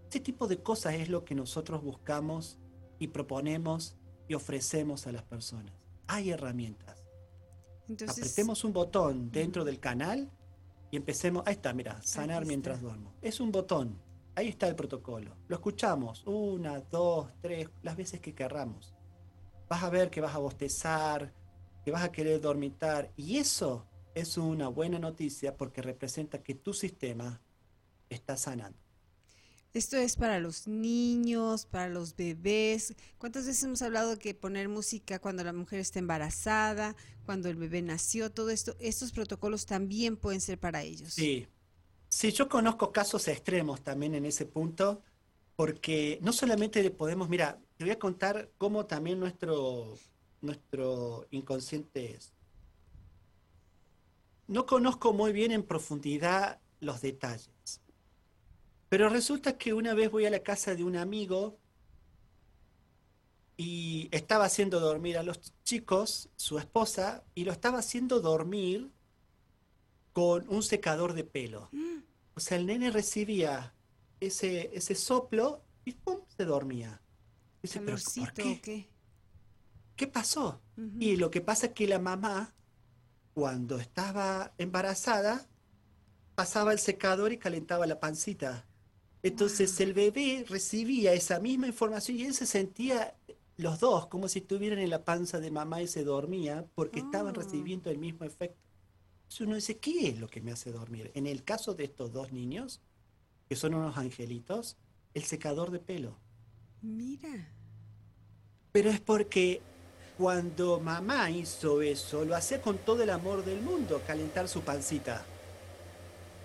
Ese tipo de cosas es lo que nosotros buscamos y proponemos y ofrecemos a las personas. Hay herramientas. Apretemos un botón dentro del canal y empecemos. Ahí está, mira, sanar mientras duermo. Es un botón. Ahí está el protocolo. Lo escuchamos una, dos, tres, las veces que querramos. Vas a ver que vas a bostezar, que vas a querer dormitar. Y eso es una buena noticia porque representa que tu sistema está sanando. Esto es para los niños, para los bebés. ¿Cuántas veces hemos hablado que poner música cuando la mujer está embarazada, cuando el bebé nació, todo esto, estos protocolos también pueden ser para ellos? Sí. Sí, yo conozco casos extremos también en ese punto, porque no solamente podemos, mira, te voy a contar cómo también nuestro, nuestro inconsciente es. No conozco muy bien en profundidad los detalles pero resulta que una vez voy a la casa de un amigo y estaba haciendo dormir a los chicos, su esposa, y lo estaba haciendo dormir con un secador de pelo. O sea, el nene recibía ese, ese soplo y ¡pum! se dormía. Dice, ¿pero por qué? qué? pasó? Y lo que pasa es que la mamá, cuando estaba embarazada, pasaba el secador y calentaba la pancita. Entonces el bebé recibía esa misma información y él se sentía los dos como si estuvieran en la panza de mamá y se dormía porque estaban ah. recibiendo el mismo efecto. Entonces uno dice, ¿qué es lo que me hace dormir? En el caso de estos dos niños, que son unos angelitos, el secador de pelo. Mira. Pero es porque cuando mamá hizo eso, lo hacía con todo el amor del mundo, calentar su pancita.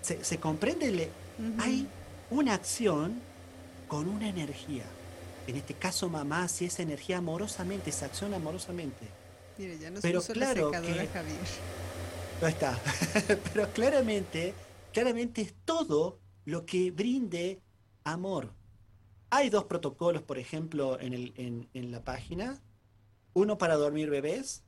¿Se, comprende? Hay una acción con una energía. En este caso, mamá, si es energía amorosamente, se acciona amorosamente. Mire, ya no Pero claro que, Javier. No está. Pero claramente, claramente es todo lo que brinde amor. Hay dos protocolos, por ejemplo, en, el, en, la página. Uno para dormir bebés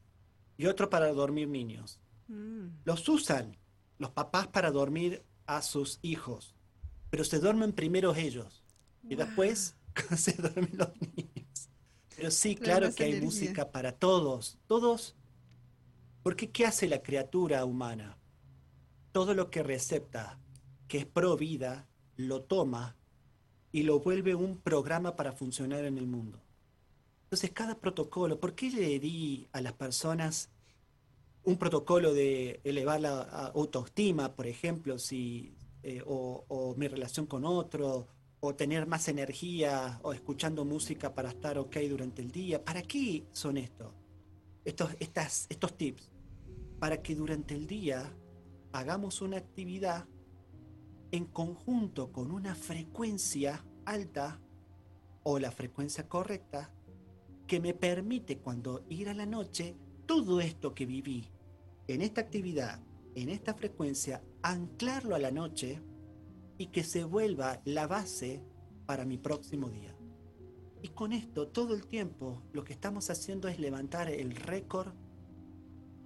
y otro para dormir niños. Mm. Los usan los papás para dormir a sus hijos pero se duermen primero ellos y después se duermen los niños. Pero sí, claro que hay música para todos, todos. Porque ¿qué hace la criatura humana? Todo lo que recepta, que es pro vida, lo toma y lo vuelve un programa para funcionar en el mundo. Entonces, cada protocolo, ¿por qué le di a las personas un protocolo de elevar la autoestima, por ejemplo, si, eh, o, mi relación con otro, o tener más energía, o escuchando música para estar ok durante el día. ¿Para qué son esto? Estos, estas, estos tips. Para que durante el día hagamos una actividad en conjunto con una frecuencia alta o la frecuencia correcta que me permite cuando ir a la noche todo esto que viví en esta actividad en esta frecuencia, anclarlo a la noche y que se vuelva la base para mi próximo día. Y con esto, todo el tiempo, lo que estamos haciendo es levantar el récord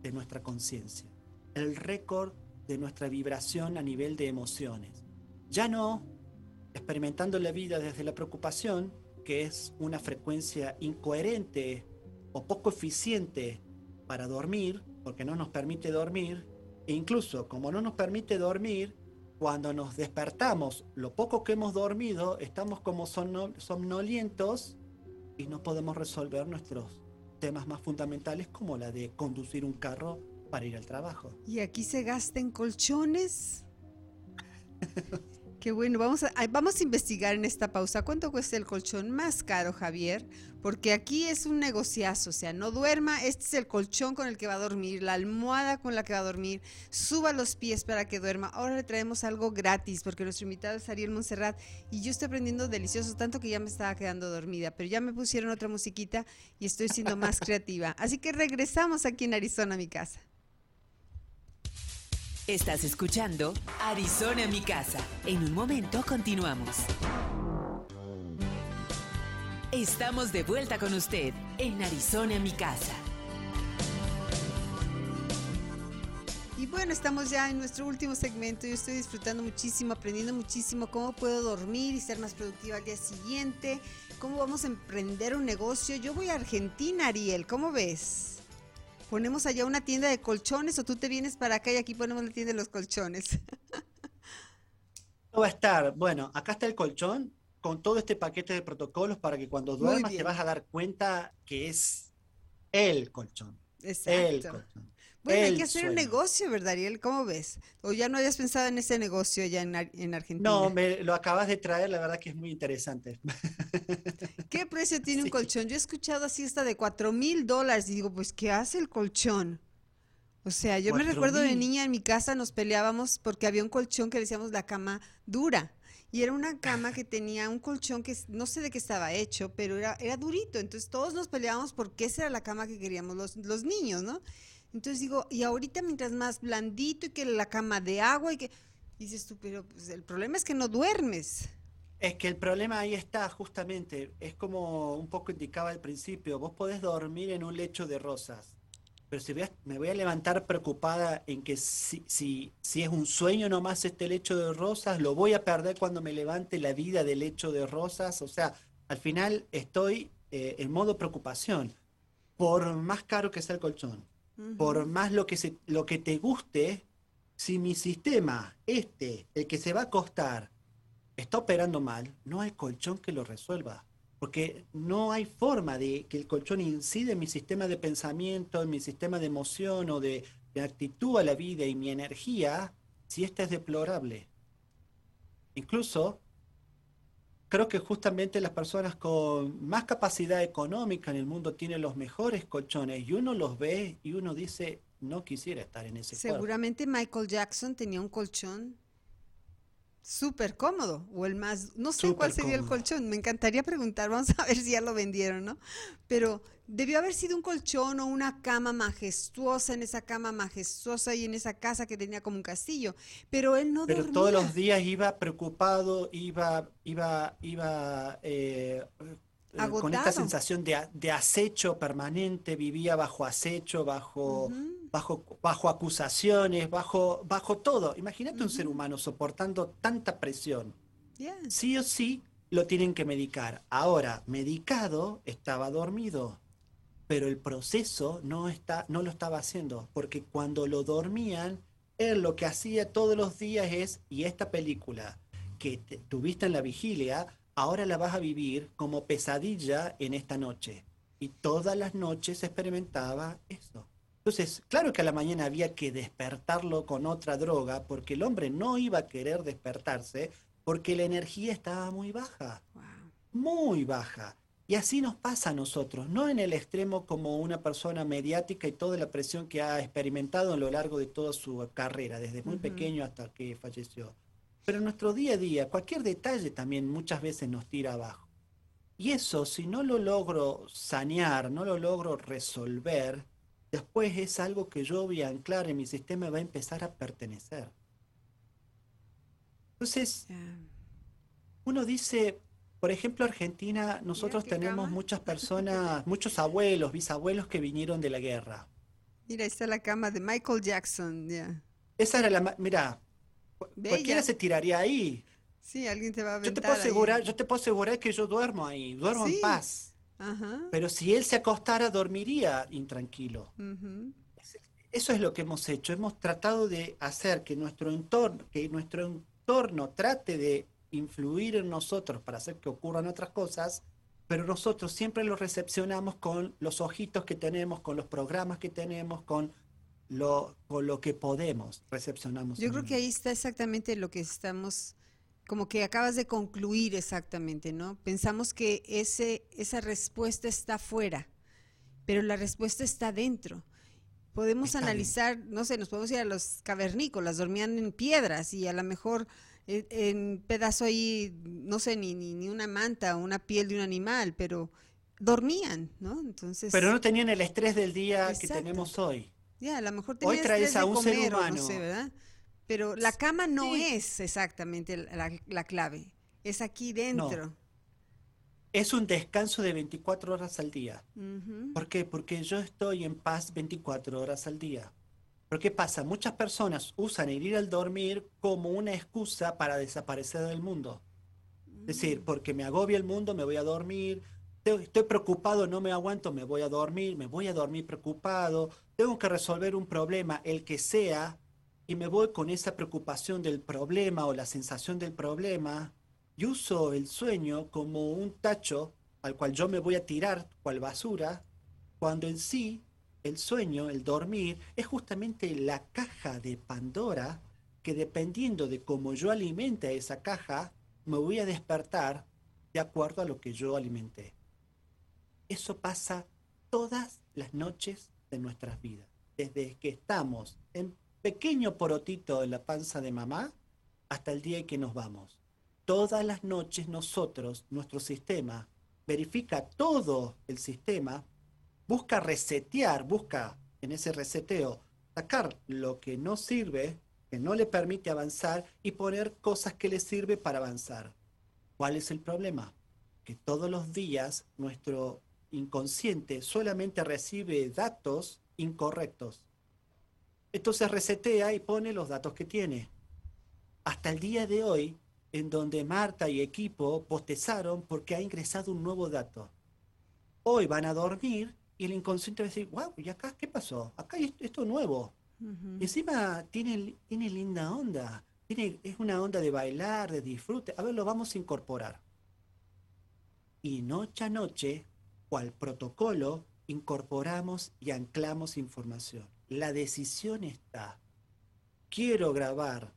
de nuestra conciencia, el récord de nuestra vibración a nivel de emociones. Ya no experimentando la vida desde la preocupación, que es una frecuencia incoherente o poco eficiente para dormir, porque no nos permite dormir, e incluso, como no nos permite dormir, cuando nos despertamos, lo poco que hemos dormido, estamos como somnolientos y no podemos resolver nuestros temas más fundamentales como la de conducir un carro para ir al trabajo. ¿Y aquí se gasta en colchones? Qué bueno, vamos a, vamos a investigar en esta pausa cuánto cuesta el colchón más caro, Javier, porque aquí es un negociazo, o sea, no duerma, este es el colchón con el que va a dormir, la almohada con la que va a dormir, suba los pies para que duerma. Ahora le traemos algo gratis, porque nuestro invitado es Ariel Montserrat y yo estoy aprendiendo delicioso, tanto que ya me estaba quedando dormida, pero ya me pusieron otra musiquita y estoy siendo más creativa. Así que regresamos aquí en Arizona, mi casa. Estás escuchando Arizona mi casa. En un momento continuamos. Estamos de vuelta con usted en Arizona mi casa. Y bueno, estamos ya en nuestro último segmento. Yo estoy disfrutando muchísimo, aprendiendo muchísimo cómo puedo dormir y ser más productiva al día siguiente, cómo vamos a emprender un negocio. Yo voy a Argentina, Ariel, ¿cómo ves? Ponemos allá una tienda de colchones o tú te vienes para acá y aquí ponemos la tienda de los colchones. Va a estar, bueno, acá está el colchón con todo este paquete de protocolos para que cuando duermas te vas a dar cuenta que es el colchón. Exacto. El colchón. Bueno, hay que hacer un negocio, ¿verdad, Ariel? ¿Cómo ves? ¿O ya no habías pensado en ese negocio allá en, en Argentina? No, me lo acabas de traer, la verdad que es muy interesante. ¿Qué precio tiene un colchón? Yo he escuchado así hasta de cuatro mil dólares y digo, pues, ¿qué hace el colchón? O sea, yo me recuerdo de niña en mi casa nos peleábamos porque había un colchón que decíamos la cama dura. Y era una cama que tenía un colchón que no sé de qué estaba hecho, pero era, era durito. Entonces todos nos peleábamos porque esa era la cama que queríamos los, los niños, ¿no? Entonces digo, y ahorita mientras más blandito y que la cama de agua y que dices tú, pero pues el problema es que no duermes. Es que el problema ahí está justamente, es como un poco indicaba al principio, vos podés dormir en un lecho de rosas, pero si me voy a levantar preocupada en que si, si, si es un sueño nomás este lecho de rosas, lo voy a perder cuando me levante la vida del lecho de rosas, o sea, al final estoy eh, en modo preocupación, por más caro que sea el colchón por más lo que, se, lo que te guste, si mi sistema, este, el que se va a costar, está operando mal, no hay colchón que lo resuelva. Porque no hay forma de que el colchón incide en mi sistema de pensamiento, en mi sistema de emoción o de, de actitud a la vida y mi energía si esta es deplorable. Incluso creo que justamente las personas con más capacidad económica en el mundo tienen los mejores colchones y uno los ve y uno dice, no quisiera estar en ese Seguramente Michael Jackson tenía un colchón súper cómodo o el más, no sé cuál sería el colchón, me encantaría preguntar, vamos a ver si ya lo vendieron, ¿no? Pero debió haber sido un colchón o una cama majestuosa en esa cama majestuosa y en esa casa que tenía como un castillo, pero él no Pero todos los días iba preocupado, iba, iba, iba eh, eh, con esta sensación de, acecho permanente, vivía bajo acecho, bajo bajo, bajo acusaciones, bajo, bajo todo. Imagínate un ser humano soportando tanta presión. Sí o sí lo tienen que medicar. Ahora, medicado, estaba dormido, pero el proceso no, está, no lo estaba haciendo, porque cuando lo dormían, él lo que hacía todos los días es, y esta película que tuviste en la vigilia, ahora la vas a vivir como pesadilla en esta noche. Y todas las noches experimentaba eso. Entonces, claro que a la mañana había que despertarlo con otra droga porque el hombre no iba a querer despertarse porque la energía estaba muy baja, muy baja. Y así nos pasa a nosotros, no en el extremo como una persona mediática y toda la presión que ha experimentado a lo largo de toda su carrera, desde muy pequeño hasta que falleció. Pero nuestro día a día, cualquier detalle también muchas veces nos tira abajo. Y eso, si no lo logro sanear, no lo logro resolver, después es algo que yo voy a anclar en mi sistema y va a empezar a pertenecer. Entonces, uno dice, por ejemplo, Argentina, nosotros tenemos muchas personas, muchos abuelos, bisabuelos que vinieron de la guerra. Mira, ahí está la cama de Michael Jackson, ya. Esa era la, mira, cualquiera se tiraría ahí. Sí, alguien te va a aventar yo te puedo asegurar, Yo te puedo asegurar que yo duermo ahí, duermo en paz. Pero si él se acostara, dormiría intranquilo. Eso es lo que hemos hecho. Hemos tratado de hacer que nuestro entorno, que nuestro entorno trate de influir en nosotros para hacer que ocurran otras cosas, pero nosotros siempre lo recepcionamos con los ojitos que tenemos, con los programas que tenemos, con lo, con lo que podemos recepcionamos. Yo creo que ahí está exactamente lo que estamos, como que acabas de concluir exactamente, ¿no? Pensamos que ese, esa respuesta está fuera, pero la respuesta está dentro. Podemos analizar, no sé, nos podemos ir a los cavernícolas, dormían en piedras y a lo mejor eh, en pedazo ahí, no sé, ni, ni, ni una manta o una piel de un animal, pero dormían, ¿no? Entonces. Pero no tenían el estrés del día que tenemos hoy. Ya, a lo mejor tenían traes a un ser humano. No sé, ¿verdad? Pero la cama no es exactamente la, la, clave, es aquí dentro. Es un descanso de 24 horas al día. ¿Por qué? Porque yo estoy en paz 24 horas al día. Pero ¿qué pasa? Muchas personas usan el ir al dormir como una excusa para desaparecer del mundo. Es decir, porque me agobia el mundo, me voy a dormir. Estoy preocupado, no me aguanto, me voy a dormir, me voy a dormir preocupado. Tengo que resolver un problema, el que sea, y me voy con esa preocupación del problema o la sensación del problema. Y uso el sueño como un tacho al cual yo me voy a tirar cual basura, cuando en sí el sueño, el dormir, es justamente la caja de Pandora que dependiendo de cómo yo alimente esa caja, me voy a despertar de acuerdo a lo que yo alimenté. Eso pasa todas las noches de nuestras vidas, desde que estamos en pequeño porotito en la panza de mamá hasta el día en que nos vamos. Todas las noches nosotros, nuestro sistema, verifica todo el sistema busca resetear, busca en ese reseteo sacar lo que no sirve, que no le permite avanzar y poner cosas que le sirve para avanzar. ¿Cuál es el problema? Que todos los días nuestro inconsciente solamente recibe datos incorrectos. Entonces resetea y pone los datos que tiene. Hasta el día de hoy, en donde Marta y equipo postezaron porque ha ingresado un nuevo dato. Hoy van a dormir y el inconsciente va a decir, wow, ¿y acá qué pasó? Acá hay esto nuevo. Y encima tiene, tiene linda onda. Tiene, es una onda de bailar, de disfrute. A ver, lo vamos a incorporar. Y noche a noche, cual protocolo, incorporamos y anclamos información. La decisión está, ¿quiero grabar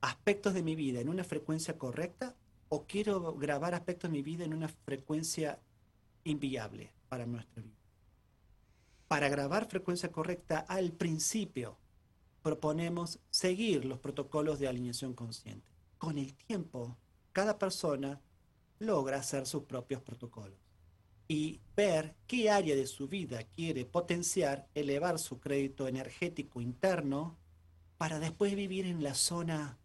aspectos de mi vida en una frecuencia correcta o quiero grabar aspectos de mi vida en una frecuencia inviable para nuestra vida? Para grabar frecuencia correcta al principio, proponemos seguir los protocolos de alineación consciente. Con el tiempo, cada persona logra hacer sus propios protocolos y ver qué área de su vida quiere potenciar, elevar su crédito energético interno para después vivir en la zona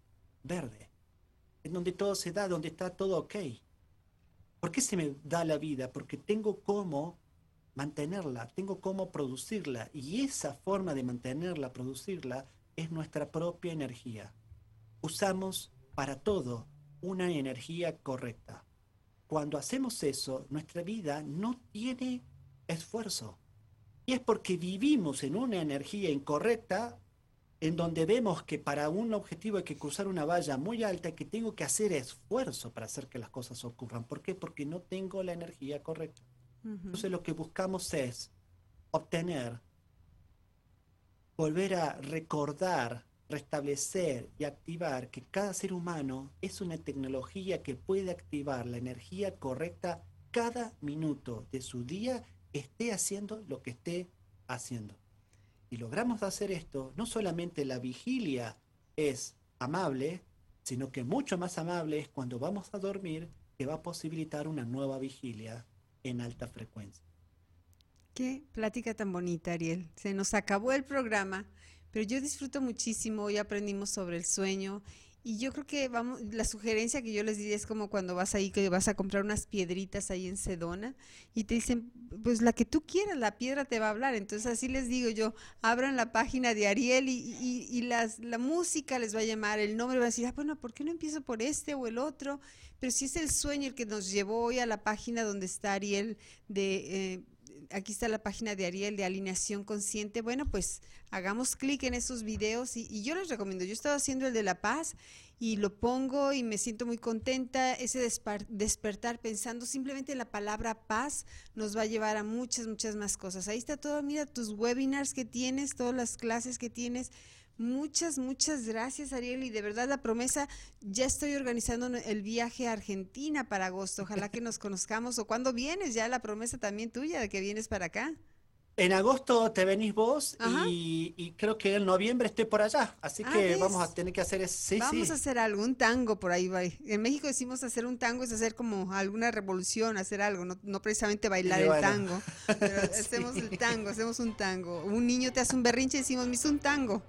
verde, en donde todo se da, donde está todo ok. ¿Por qué se me da la vida? Porque tengo cómo mantenerla, tengo cómo producirla y esa forma de mantenerla, producirla, es nuestra propia energía. Usamos para todo una energía correcta. Cuando hacemos eso, nuestra vida no tiene esfuerzo. Y es porque vivimos en una energía incorrecta en donde vemos que para un objetivo hay que cruzar una valla muy alta y que tengo que hacer esfuerzo para hacer que las cosas ocurran. ¿Por qué? Porque no tengo la energía correcta. Entonces lo que buscamos es obtener, volver a recordar, restablecer y activar que cada ser humano es una tecnología que puede activar la energía correcta cada minuto de su día, esté haciendo lo que esté haciendo. Y logramos hacer esto, no solamente la vigilia es amable, sino que mucho más amable es cuando vamos a dormir, que va a posibilitar una nueva vigilia en alta frecuencia. Qué plática tan bonita, Ariel. Se nos acabó el programa, pero yo disfruto muchísimo. Hoy aprendimos sobre el sueño y yo creo que vamos, la sugerencia que yo les diría es como cuando vas ahí, que vas a comprar unas piedritas ahí en Sedona y te dicen, pues la que tú quieras, la piedra te va a hablar. Entonces así les digo yo, abran la página de Ariel y, las, la música les va a llamar, el nombre va a decir, ah, bueno, ¿por qué no empiezo por este o el otro? Pero si es el sueño el que nos llevó hoy a la página donde está Ariel de... Eh, aquí está la página de Ariel de Alineación Consciente. Bueno, pues hagamos clic en esos videos y, yo les recomiendo. Yo estaba haciendo el de La Paz y lo pongo y me siento muy contenta. Ese despertar pensando simplemente en la palabra paz nos va a llevar a muchas, muchas más cosas. Ahí está todo, mira tus webinars que tienes, todas las clases que tienes. Muchas, muchas gracias, Ariel. Y de verdad la promesa, ya estoy organizando el viaje a Argentina para agosto. Ojalá que nos conozcamos. ¿O cuándo vienes? Ya la promesa también tuya de que vienes para acá. En agosto te venís vos y, creo que en noviembre esté por allá. Así ah, que vamos a tener que hacer ese. vamos a hacer algún tango por ahí. En México decimos hacer un tango es hacer como alguna revolución, hacer algo, no, precisamente bailar el tango. Pero hacemos el tango, hacemos un tango. Un niño te hace un berrinche y decimos, me hizo un tango.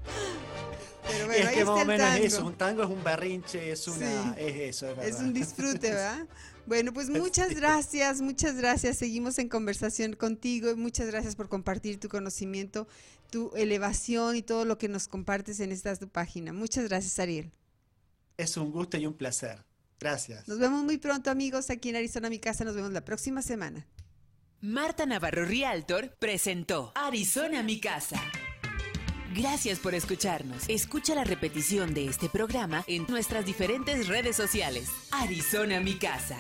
Pero bueno, es que más o menos es eso, un tango es un berrinche, es una, es eso. Es un disfrute, ¿verdad? Bueno, pues muchas gracias, muchas gracias. Seguimos en conversación contigo. Muchas gracias por compartir tu conocimiento, tu elevación y todo lo que nos compartes en esta tu página. Muchas gracias, Ariel. Es un gusto y un placer. Gracias. Nos vemos muy pronto, amigos, aquí en Arizona, mi casa. Nos vemos la próxima semana. Marta Navarro Rialtor presentó Arizona, mi casa. Gracias por escucharnos. Escucha la repetición de este programa en nuestras diferentes redes sociales. Arizona, mi casa.